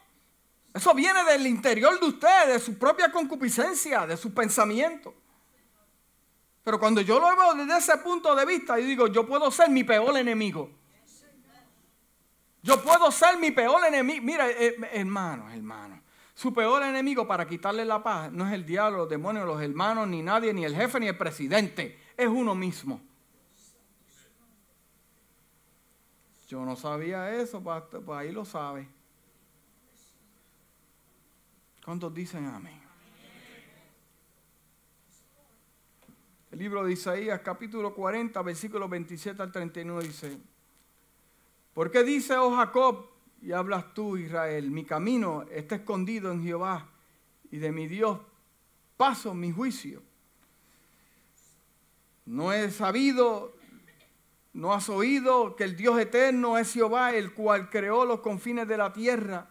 S1: eso viene del interior de usted, de su propia concupiscencia, de su pensamiento. Pero cuando yo lo veo desde ese punto de vista, yo digo, yo puedo ser mi peor enemigo. Yo puedo ser mi peor enemigo. Mira, eh, hermano, hermano. Su peor enemigo para quitarle la paz no es el diablo, los demonios, los hermanos, ni nadie, ni el jefe, ni el presidente. Es uno mismo. Yo no sabía eso, pues ahí lo sabe. ¿Cuántos dicen amén? El libro de Isaías, capítulo 40, versículo 27 al 39 dice, ¿por qué dice, oh Jacob, y hablas tú, Israel, mi camino está escondido en Jehová y de mi Dios paso mi juicio. No he sabido, no has oído que el Dios eterno es Jehová, el cual creó los confines de la tierra.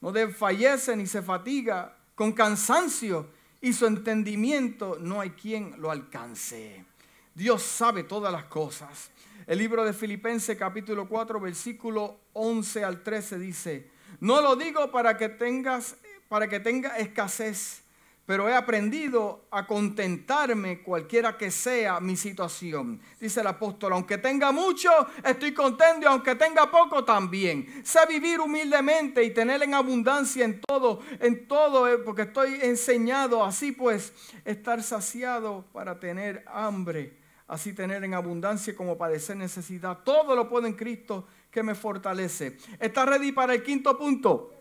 S1: no desfallece ni se fatiga con cansancio y su entendimiento no hay quien lo alcance. Dios sabe todas las cosas. El libro de Filipenses capítulo 4 versículo 11 al 13 dice, no lo digo para que tengas para que tenga escasez, pero he aprendido a contentarme cualquiera que sea mi situación. Dice el apóstol, aunque tenga mucho, estoy contento y aunque tenga poco también. Sé vivir humildemente y tener en abundancia en todo, en todo, eh, porque estoy enseñado así pues, estar saciado para tener hambre, así tener en abundancia como padecer necesidad. Todo lo puedo en Cristo que me fortalece. ¿Está ready para el quinto punto?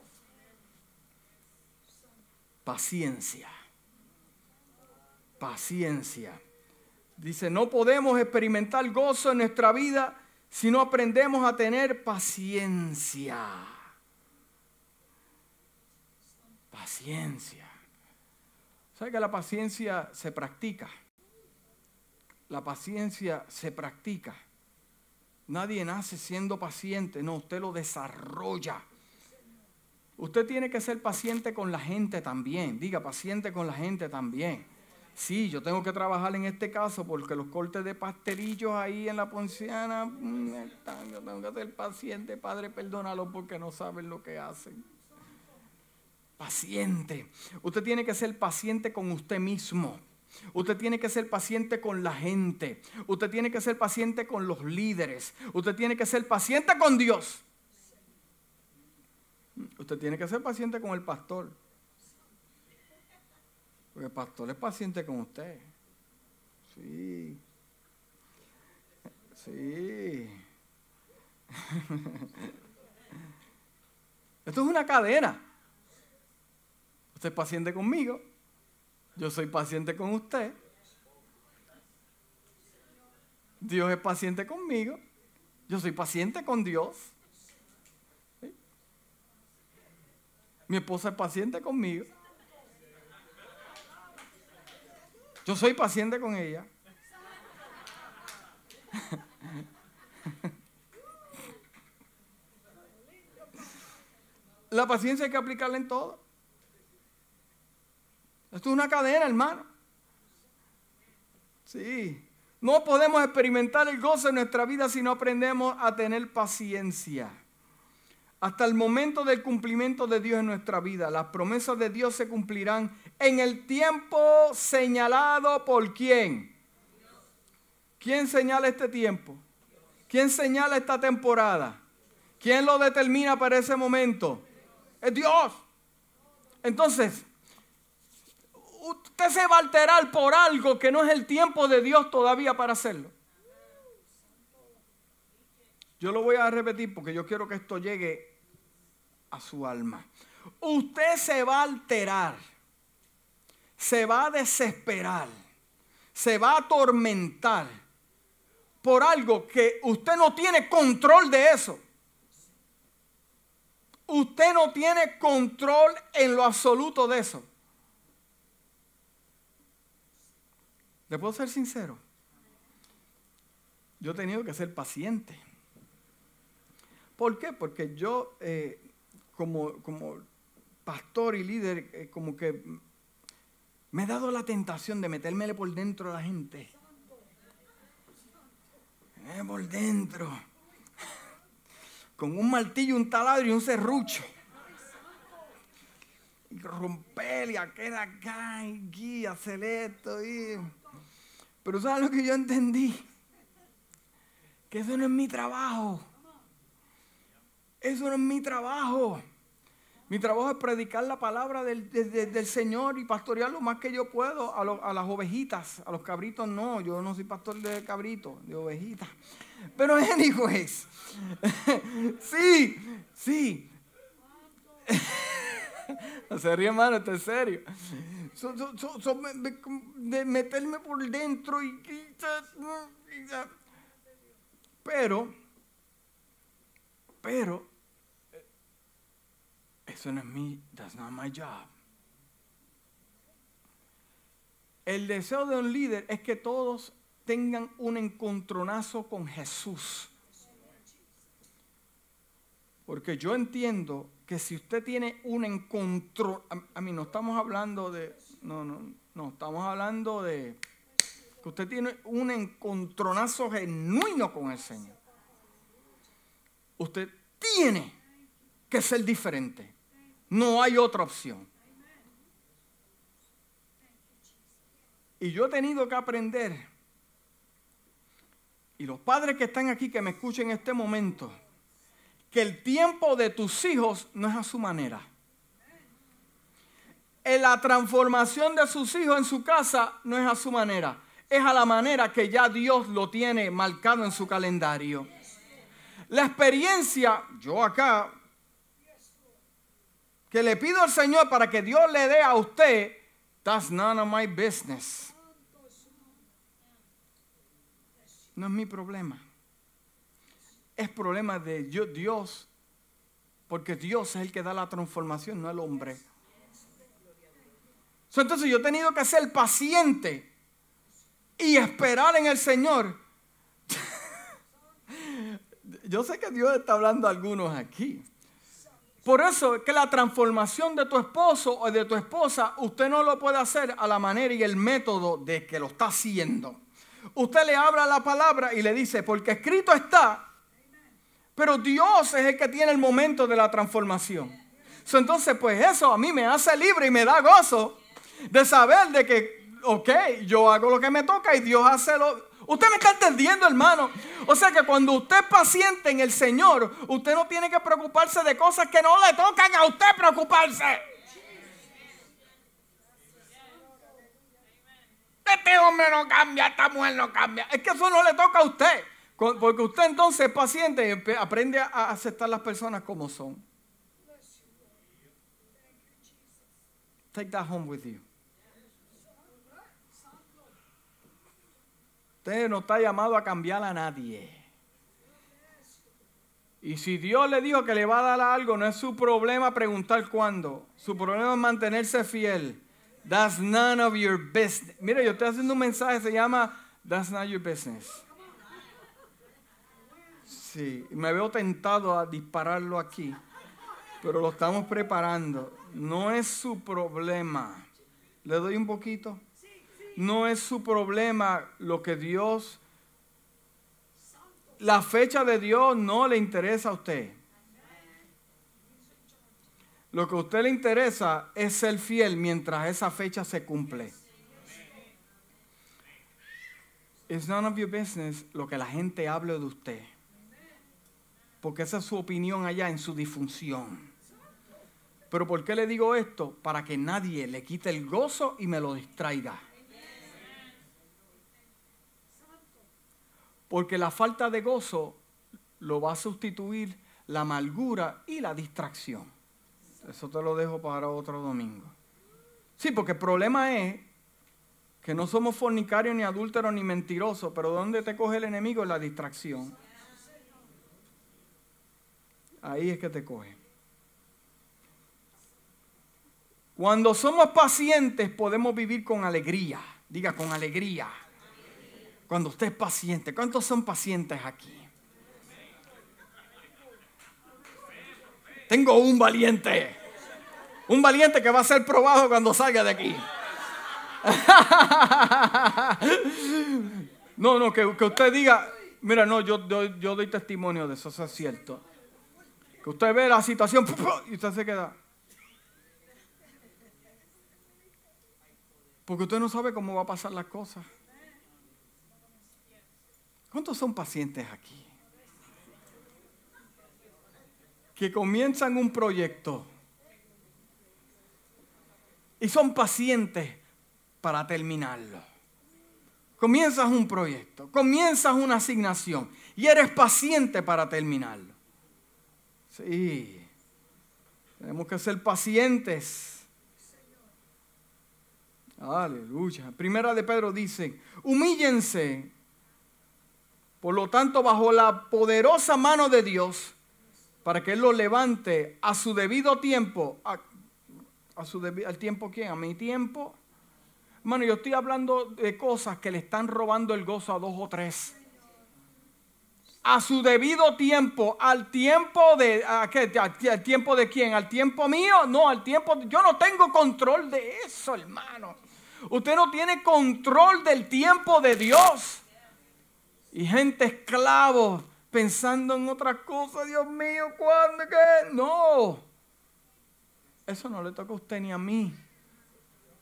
S1: Paciencia paciencia. Dice, no podemos experimentar gozo en nuestra vida si no aprendemos a tener paciencia. Paciencia. ¿Sabe que la paciencia se practica? La paciencia se practica. Nadie nace siendo paciente, no, usted lo desarrolla. Usted tiene que ser paciente con la gente también. Diga, paciente con la gente también. Sí, yo tengo que trabajar en este caso porque los cortes de pastelillos ahí en la ponciana mm. Yo tengo que ser paciente, Padre, perdónalo porque no saben lo que hacen. Paciente. Usted tiene que ser paciente con usted mismo. Usted tiene que ser paciente con la gente. Usted tiene que ser paciente con los líderes. Usted tiene que ser paciente con Dios. Usted tiene que ser paciente con el pastor. Porque el pastor es paciente con usted. Sí. Sí. Esto es una cadena. Usted es paciente conmigo. Yo soy paciente con usted. Dios es paciente conmigo. Yo soy paciente con Dios. Mi esposa es paciente conmigo. Yo soy paciente con ella. La paciencia hay que aplicarla en todo. Esto es una cadena, hermano. Sí. No podemos experimentar el gozo en nuestra vida si no aprendemos a tener paciencia hasta el momento del cumplimiento de Dios en nuestra vida. Las promesas de Dios se cumplirán en el tiempo señalado por quién. ¿Quién señala este tiempo? ¿Quién señala esta temporada? ¿Quién lo determina para ese momento? Es Dios. Entonces, usted se va a alterar por algo que no es el tiempo de Dios todavía para hacerlo. Yo lo voy a repetir porque yo quiero que esto llegue a su alma. Usted se va a alterar, se va a desesperar, se va a atormentar por algo que usted no tiene control de eso. Usted no tiene control en lo absoluto de eso. ¿Le puedo ser sincero? Yo he tenido que ser paciente. ¿Por qué? Porque yo, eh, como, pastor y líder, eh, como que me he dado la tentación de metérmele por dentro a la gente. Eh, por dentro. Con un martillo, un taladro y un serrucho. Y romper y aquel acá y hacer esto. Y... Pero ¿sabes lo que yo entendí? Que eso no es mi trabajo. Eso no es mi trabajo. Mi trabajo es predicar la palabra del, Señor y pastorear lo más que yo puedo a, las ovejitas. A los cabritos no, yo no soy pastor de cabritos, de ovejitas. Pero anyways, sí, sí. No se ríe, hermano, esto es serio. de meterme por dentro y... Pero, pero, eso no es mi, that's not my job. El deseo de un líder es que todos tengan un encontronazo con Jesús. Porque yo entiendo que si usted tiene un encontro, a, mí no estamos hablando de, no, no, no, estamos hablando de que usted tiene un encontronazo genuino con el Señor. Usted tiene que ser diferente. No hay otra opción. Y yo he tenido que aprender, y los padres que están aquí que me escuchen en este momento, que el tiempo de tus hijos no es a su manera. En la transformación de sus hijos en su casa no es a su manera, es a la manera que ya Dios lo tiene marcado en su calendario. La experiencia, yo acá, que le pido al Señor para que Dios le dé a usted, that's none of my business. No es mi problema es problema de Dios, porque Dios es el que da la transformación, no el hombre. Entonces yo he tenido que ser paciente y esperar en el Señor. yo sé que Dios está hablando a algunos aquí. Por eso es que la transformación de tu esposo o de tu esposa, usted no lo puede hacer a la manera y el método de que lo está haciendo. Usted le habla la palabra y le dice, porque escrito está pero Dios es el que tiene el momento de la transformación. entonces, pues eso a mí me hace libre y me da gozo de saber de que, ok, yo hago lo que me toca y Dios hace lo... Usted me está entendiendo, hermano. O sea que cuando usted es paciente en el Señor, usted no tiene que preocuparse de cosas que no le tocan a usted preocuparse. Este hombre no cambia, esta mujer no cambia. Es que eso no le toca a usted. Porque usted entonces es paciente y aprende a aceptar las personas como son. Take that home with you. Usted no está llamado a cambiar a nadie. Y si Dios le dijo que le va a dar algo, no es su problema preguntar cuándo. Su problema es mantenerse fiel. That's none of your business. Mira, yo estoy haciendo un mensaje, se llama That's not your business. Me veo tentado a dispararlo aquí, pero lo estamos preparando. No es su problema. ¿Le doy un poquito? No es su problema lo que Dios... La fecha de Dios no le interesa a usted. Lo que a usted le interesa es ser fiel mientras esa fecha se cumple. It's none of your business lo que la gente hable de usted porque esa es su opinión allá en su disfunción. Pero ¿por qué le digo esto? Para que nadie le quite el gozo y me lo distraiga. Porque la falta de gozo lo va a sustituir la amargura y la distracción. Eso te lo dejo para otro domingo. Sí, porque el problema es que no somos fornicarios, ni adúlteros, ni mentirosos, pero ¿dónde te coge el enemigo? En la distracción. Ahí es que te coge. Cuando somos pacientes podemos vivir con alegría. Diga con alegría. Cuando usted es paciente. ¿Cuántos son pacientes aquí? Tengo un valiente. Un valiente que va a ser probado cuando salga de aquí. No, no, que, usted diga, mira, no, yo, yo, doy testimonio de eso, eso es cierto. Que usted ve la situación y usted se queda. Porque usted no sabe cómo va a pasar las cosas. ¿Cuántos son pacientes aquí? Que comienzan un proyecto y son pacientes para terminarlo. Comienzas un proyecto, comienzas una asignación y eres paciente para terminarlo. Sí, tenemos que ser pacientes. Aleluya. Primera de Pedro dice, humíllense, por lo tanto, bajo la poderosa mano de Dios, para que Él lo levante a su debido tiempo. ¿A, su ¿Al tiempo quién? ¿A mi tiempo? Hermano, yo estoy hablando de cosas que le están robando el gozo a dos o tres. A su debido tiempo, al tiempo de, ¿a qué? ¿Al tiempo de quién? ¿Al tiempo mío? No, al tiempo, yo no tengo control de eso, hermano. Usted no tiene control del tiempo de Dios. Y gente esclavo pensando en otras cosas, Dios mío, ¿cuándo? ¿Qué? No. Eso no le toca a usted ni a mí.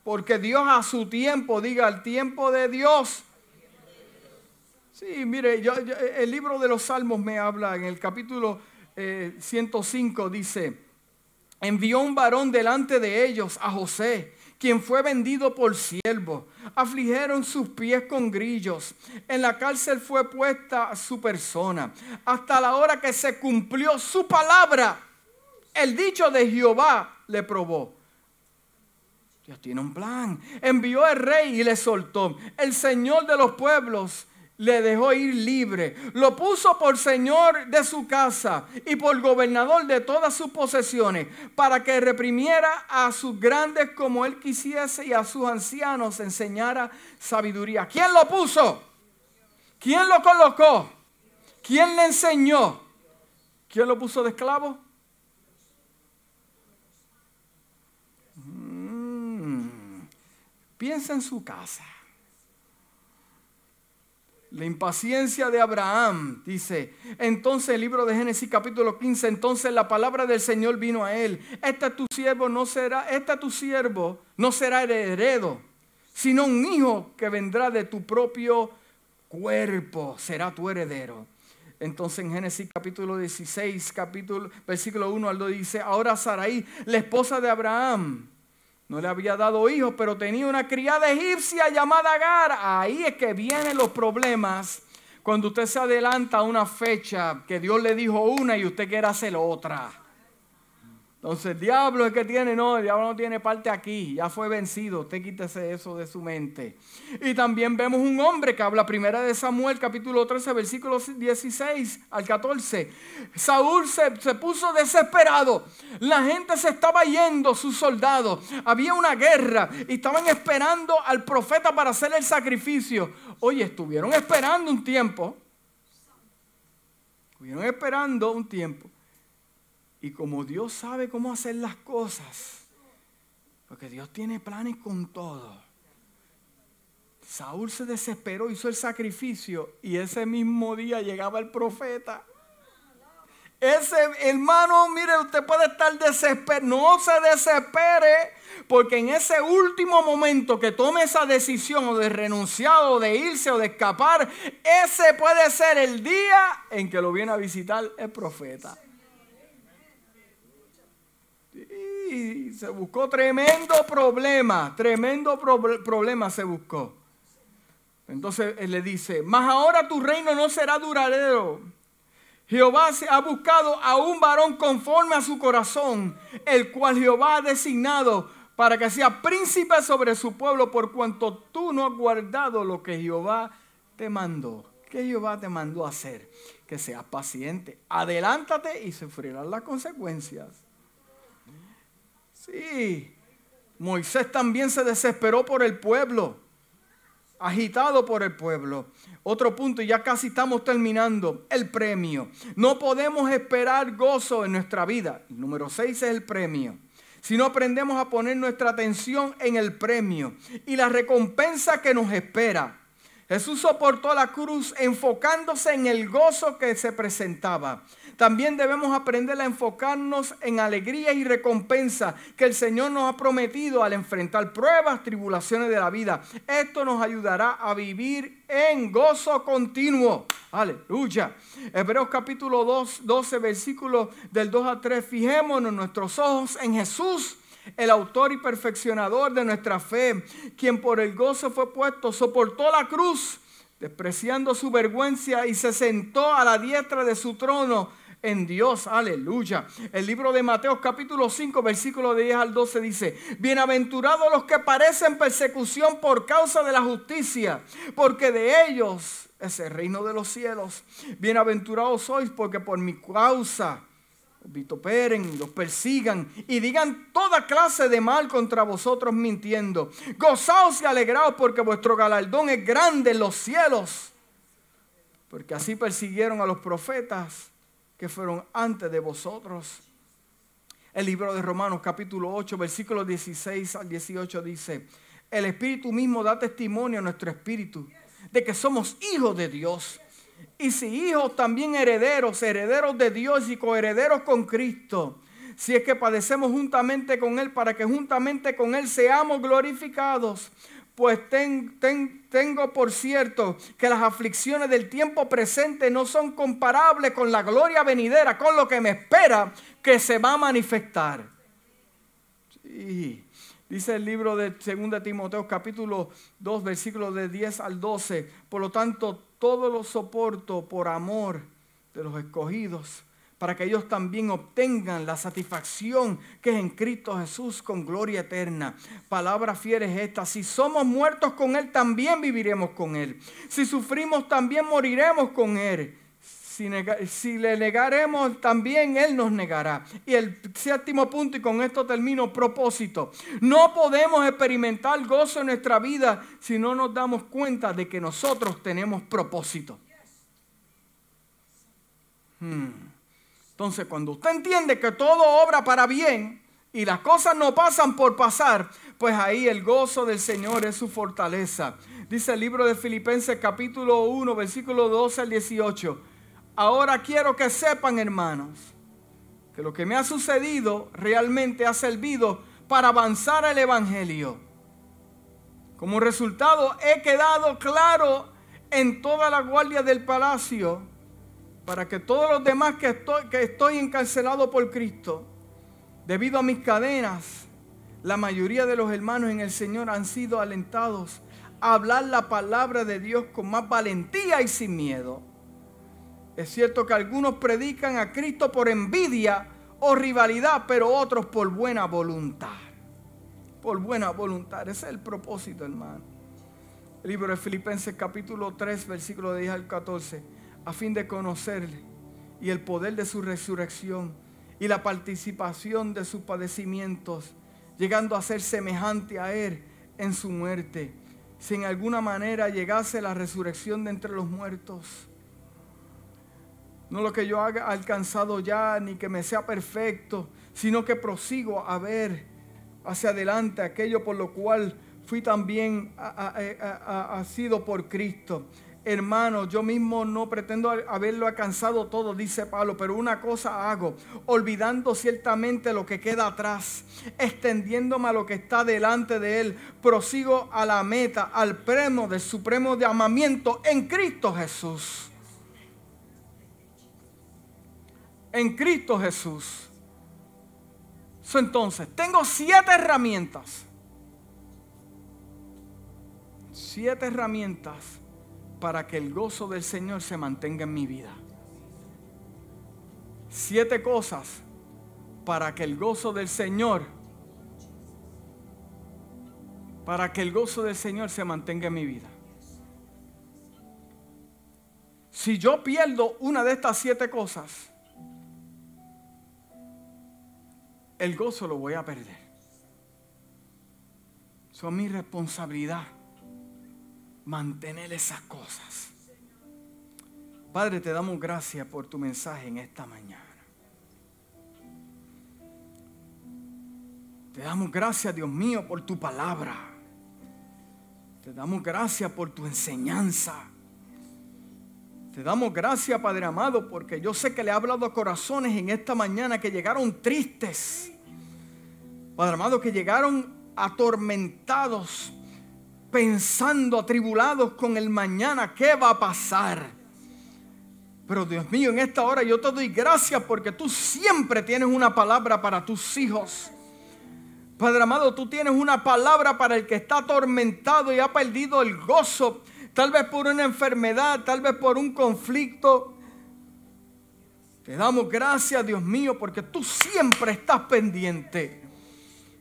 S1: Porque Dios a su tiempo, diga, al tiempo de Dios, Sí, mire, yo, el libro de los Salmos me habla en el capítulo 105, eh, dice, envió un varón delante de ellos a José, quien fue vendido por siervo. Afligieron sus pies con grillos. En la cárcel fue puesta su persona. Hasta la hora que se cumplió su palabra, el dicho de Jehová le probó. Dios tiene un plan. Envió al rey y le soltó. El Señor de los pueblos le dejó ir libre, lo puso por señor de su casa y por gobernador de todas sus posesiones, para que reprimiera a sus grandes como él quisiese y a sus ancianos enseñara sabiduría. ¿Quién lo puso? ¿Quién lo colocó? ¿Quién le enseñó? ¿Quién lo puso de esclavo? Mm. Piensa en su casa. La impaciencia de Abraham, dice. Entonces el libro de Génesis capítulo 15, entonces la palabra del Señor vino a él. Este tu siervo no será, este tu siervo no será heredero, sino un hijo que vendrá de tu propio cuerpo, será tu heredero. Entonces en Génesis capítulo 16, capítulo, versículo 1 al 2 dice, ahora Sarai, la esposa de Abraham, no le había dado hijos, pero tenía una criada egipcia llamada Agar. Ahí es que vienen los problemas cuando usted se adelanta a una fecha que Dios le dijo una y usted quiere hacer otra. Entonces el diablo es que tiene, no, el diablo no tiene parte aquí, ya fue vencido, usted quítese eso de su mente. Y también vemos un hombre que habla primera de Samuel capítulo 13 versículos 16 al 14. Saúl se, se puso desesperado, la gente se estaba yendo, sus soldados, había una guerra y estaban esperando al profeta para hacer el sacrificio. Oye, estuvieron esperando un tiempo, estuvieron esperando un tiempo. Y como Dios sabe cómo hacer las cosas, porque Dios tiene planes con todo. Saúl se desesperó, hizo el sacrificio y ese mismo día llegaba el profeta. Ese hermano, mire, usted puede estar desesperado, no se desespere, porque en ese último momento que tome esa decisión o de renunciar o de irse o de escapar, ese puede ser el día en que lo viene a visitar el profeta. Y se buscó tremendo problema, tremendo problema se buscó. Entonces él le dice, mas ahora tu reino no será duradero. Jehová se ha buscado a un varón conforme a su corazón, el cual Jehová ha designado para que sea príncipe sobre su pueblo, por cuanto tú no has guardado lo que Jehová te mandó. ¿Qué Jehová te mandó hacer? Que seas paciente. Adelántate y sufrirás las consecuencias. Sí, Moisés también se desesperó por el pueblo, agitado por el pueblo. Otro punto, y ya casi estamos terminando, el premio. No podemos esperar gozo en nuestra vida. número seis es el premio. Si no aprendemos a poner nuestra atención en el premio y la recompensa que nos espera. Jesús soportó la cruz enfocándose en el gozo que se presentaba. También debemos aprender a enfocarnos en alegría y recompensa que el Señor nos ha prometido al enfrentar pruebas, tribulaciones de la vida. Esto nos ayudará a vivir en gozo continuo. Aleluya. Hebreos capítulo 2, 12, versículos del 2 a 3. Fijémonos nuestros ojos en Jesús el autor y perfeccionador de nuestra fe, quien por el gozo fue puesto, soportó la cruz, despreciando su vergüenza y se sentó a la diestra de su trono en Dios. Aleluya. El libro de Mateo capítulo 5 versículo 10 al 12 dice, bienaventurados los que parecen persecución por causa de la justicia, porque de ellos es el reino de los cielos. Bienaventurados sois porque por mi causa vituperen, los persigan y digan toda clase de mal contra vosotros mintiendo. Gozaos y alegraos porque vuestro galardón es grande en los cielos porque así persiguieron a los profetas que fueron antes de vosotros. El libro de Romanos capítulo 8, versículos 16 al 18 dice, el Espíritu mismo da testimonio a nuestro espíritu de que somos hijos de Dios. Y si hijos, también herederos, herederos de Dios y coherederos con Cristo. Si es que padecemos juntamente con Él para que juntamente con Él seamos glorificados. Pues tengo por cierto que las aflicciones del tiempo presente no son comparables con la gloria venidera, con lo que me espera que se va a manifestar. Dice el libro de 2 Timoteo capítulo 2 versículos de 10 al 12. Por lo tanto, todo lo soporto por amor de los escogidos para que ellos también obtengan la satisfacción que es en Cristo Jesús con gloria eterna. Palabra fiel es esta, si somos muertos con Él, también viviremos con Él. Si sufrimos, también moriremos con Él. Si, le negaremos, también Él nos negará. Y el séptimo punto, y con esto termino, propósito. No podemos experimentar gozo en nuestra vida si no nos damos cuenta de que nosotros tenemos propósito. Hmm. Entonces, cuando usted entiende que todo obra para bien y las cosas no pasan por pasar, pues ahí el gozo del Señor es su fortaleza. Dice el libro de Filipenses capítulo 1, versículo 12 al 18. Ahora quiero que sepan, hermanos, que lo que me ha sucedido realmente ha servido para avanzar el Evangelio. Como resultado, he quedado claro en toda la guardia del palacio para que todos los demás que estoy, encarcelado por Cristo, debido a mis cadenas, la mayoría de los hermanos en el Señor han sido alentados a hablar la palabra de Dios con más valentía y sin miedo. Es cierto que algunos predican a Cristo por envidia o rivalidad, pero otros por buena voluntad. Por buena voluntad. Ese es el propósito, hermano. El libro de Filipenses capítulo 3, versículo de 10 al 14 a fin de conocerle y el poder de su resurrección y la participación de sus padecimientos, llegando a ser semejante a Él en su muerte, si en alguna manera llegase la resurrección de entre los muertos. No lo que yo haya alcanzado ya, ni que me sea perfecto, sino que prosigo a ver hacia adelante aquello por lo cual fui también ha sido por Cristo hermano, yo mismo no pretendo haberlo alcanzado todo, dice Pablo, pero una cosa hago, olvidando ciertamente lo que queda atrás, extendiéndome a lo que está delante de él, prosigo a la meta, al premio del supremo llamamiento en Cristo Jesús. En Cristo Jesús. Entonces, tengo siete herramientas. Siete herramientas para que el gozo del Señor se mantenga en mi vida. Siete cosas para que el gozo del Señor, para que el gozo del Señor se mantenga en mi vida. Si yo pierdo una de estas siete cosas, el gozo lo voy a perder. Son mi responsabilidad mantener esas cosas. Padre, te damos gracias por tu mensaje en esta mañana. Te damos gracias, Dios mío, por tu palabra. Te damos gracias por tu enseñanza. Te damos gracias, Padre amado, porque yo sé que le he hablado a corazones en esta mañana que llegaron tristes. Padre amado, que llegaron atormentados pensando atribulados con el mañana, ¿qué va a pasar? Pero Dios mío, en esta hora yo te doy gracias porque tú siempre tienes una palabra para tus hijos. Padre amado, tú tienes una palabra para el que está atormentado y ha perdido el gozo, tal vez por una enfermedad, tal vez por un conflicto. Te damos gracias, Dios mío, porque tú siempre estás pendiente.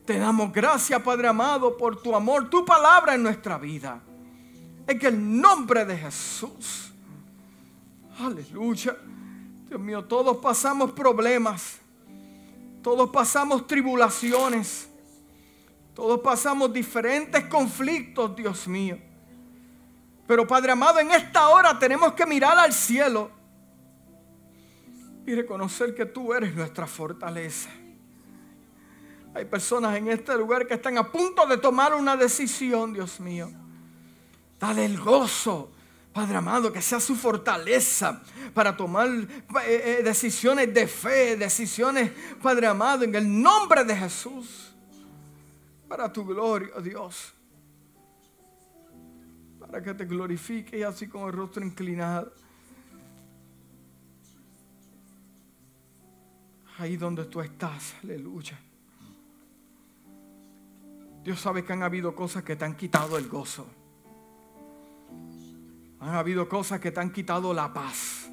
S1: Te damos gracias, Padre amado, por tu amor, tu palabra en nuestra vida. En el nombre de Jesús. Aleluya. Dios mío, todos pasamos problemas. Todos pasamos tribulaciones. Todos pasamos diferentes conflictos, Dios mío. Pero Padre amado, en esta hora tenemos que mirar al cielo y reconocer que tú eres nuestra fortaleza. Hay personas en este lugar que están a punto de tomar una decisión, Dios mío. Dale el gozo, Padre amado, que sea su fortaleza para tomar eh, eh, decisiones de fe, decisiones, Padre amado, en el nombre de Jesús. Para tu gloria, Dios. Para que te glorifique y así con el rostro inclinado. Ahí donde tú estás, aleluya. Dios sabe que han habido cosas que te han quitado el gozo. Han habido cosas que te han quitado la paz.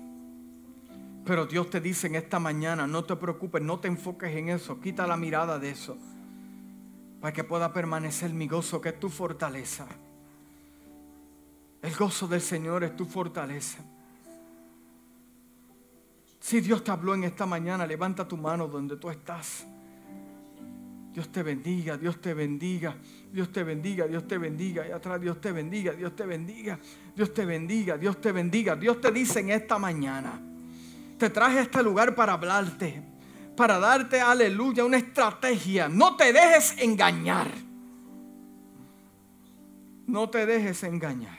S1: Pero Dios te dice en esta mañana, no te preocupes, no te enfoques en eso, quita la mirada de eso, para que pueda permanecer mi gozo, que es tu fortaleza. El gozo del Señor es tu fortaleza. Si Dios te habló en esta mañana, levanta tu mano donde tú estás. Dios te bendiga, Dios te bendiga, Dios te bendiga, Dios te bendiga. Y atrás Dios te bendiga, Dios te bendiga, Dios te bendiga, Dios te bendiga. Dios te dice en esta mañana, te traje a este lugar para hablarte, para darte, aleluya, una estrategia. No te dejes engañar. No te dejes engañar.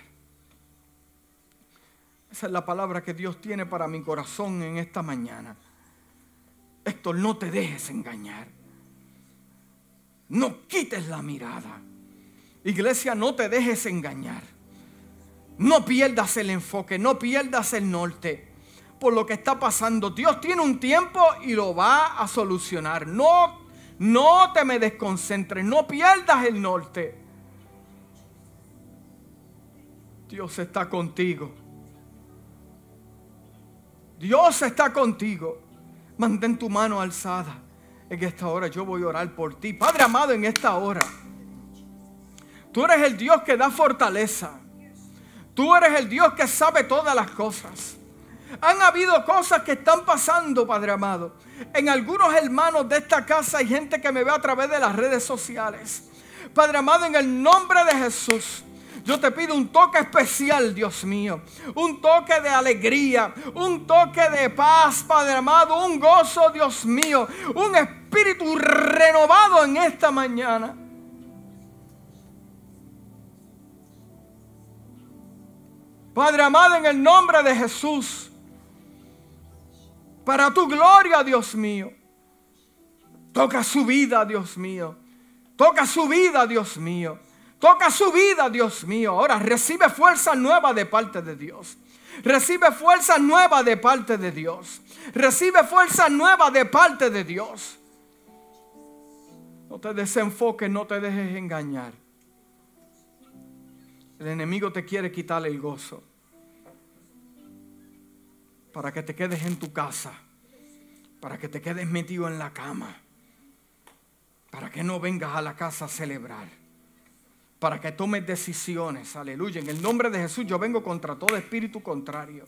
S1: Esa es la palabra que Dios tiene para mi corazón en esta mañana. Héctor, no te dejes engañar. No quites la mirada. Iglesia, no te dejes engañar. No pierdas el enfoque, no pierdas el norte por lo que está pasando. Dios tiene un tiempo y lo va a solucionar. No, no te me desconcentres, no pierdas el norte. Dios está contigo. Dios está contigo. Mantén tu mano alzada en esta hora yo voy a orar por ti. Padre amado, en esta hora. Tú eres el Dios que da fortaleza. Tú eres el Dios que sabe todas las cosas. Han habido cosas que están pasando, Padre amado. En algunos hermanos de esta casa hay gente que me ve a través de las redes sociales. Padre amado, en el nombre de Jesús. Yo te pido un toque especial, Dios mío. Un toque de alegría. Un toque de paz, Padre amado. Un gozo, Dios mío. Un espíritu renovado en esta mañana. Padre amado, en el nombre de Jesús. Para tu gloria, Dios mío. Toca su vida, Dios mío. Toca su vida, Dios mío. Toca su vida, Dios mío. Ahora recibe fuerza nueva de parte de Dios. Recibe fuerza nueva de parte de Dios. Recibe fuerza nueva de parte de Dios. No te desenfoques, no te dejes engañar. El enemigo te quiere quitar el gozo. Para que te quedes en tu casa. Para que te quedes metido en la cama. Para que no vengas a la casa a celebrar para que tomes decisiones. Aleluya. En el nombre de Jesús yo vengo contra todo espíritu contrario.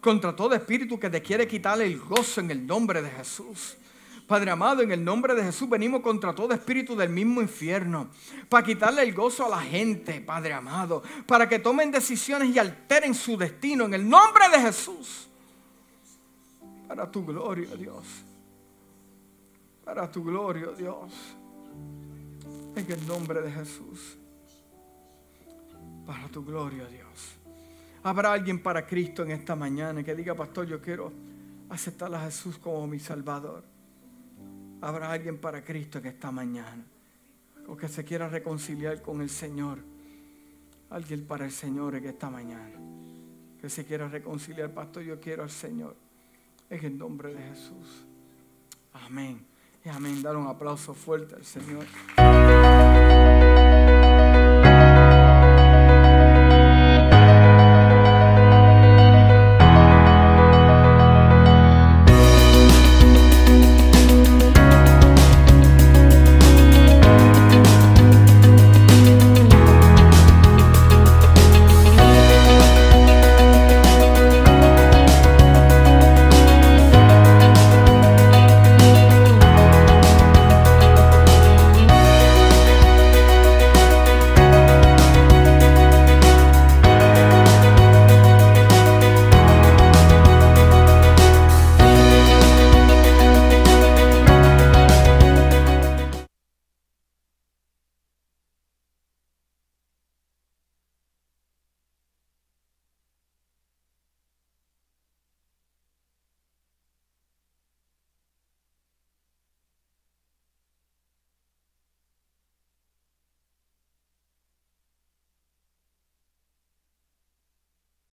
S1: Contra todo espíritu que te quiere quitar el gozo en el nombre de Jesús. Padre amado, en el nombre de Jesús venimos contra todo espíritu del mismo infierno. Para quitarle el gozo a la gente, Padre amado. Para que tomen decisiones y alteren su destino en el nombre de Jesús. Para tu gloria, Dios. Para tu gloria, Dios. En el nombre de Jesús para tu gloria, Dios. Habrá alguien para Cristo en esta mañana que diga, pastor, yo quiero aceptar a Jesús como mi Salvador. Habrá alguien para Cristo en esta mañana o que se quiera reconciliar con el Señor. Alguien para el Señor en esta mañana que se quiera reconciliar, pastor, yo quiero al Señor. En el nombre de Jesús. Amén. Y amén. Dar un aplauso fuerte al Señor.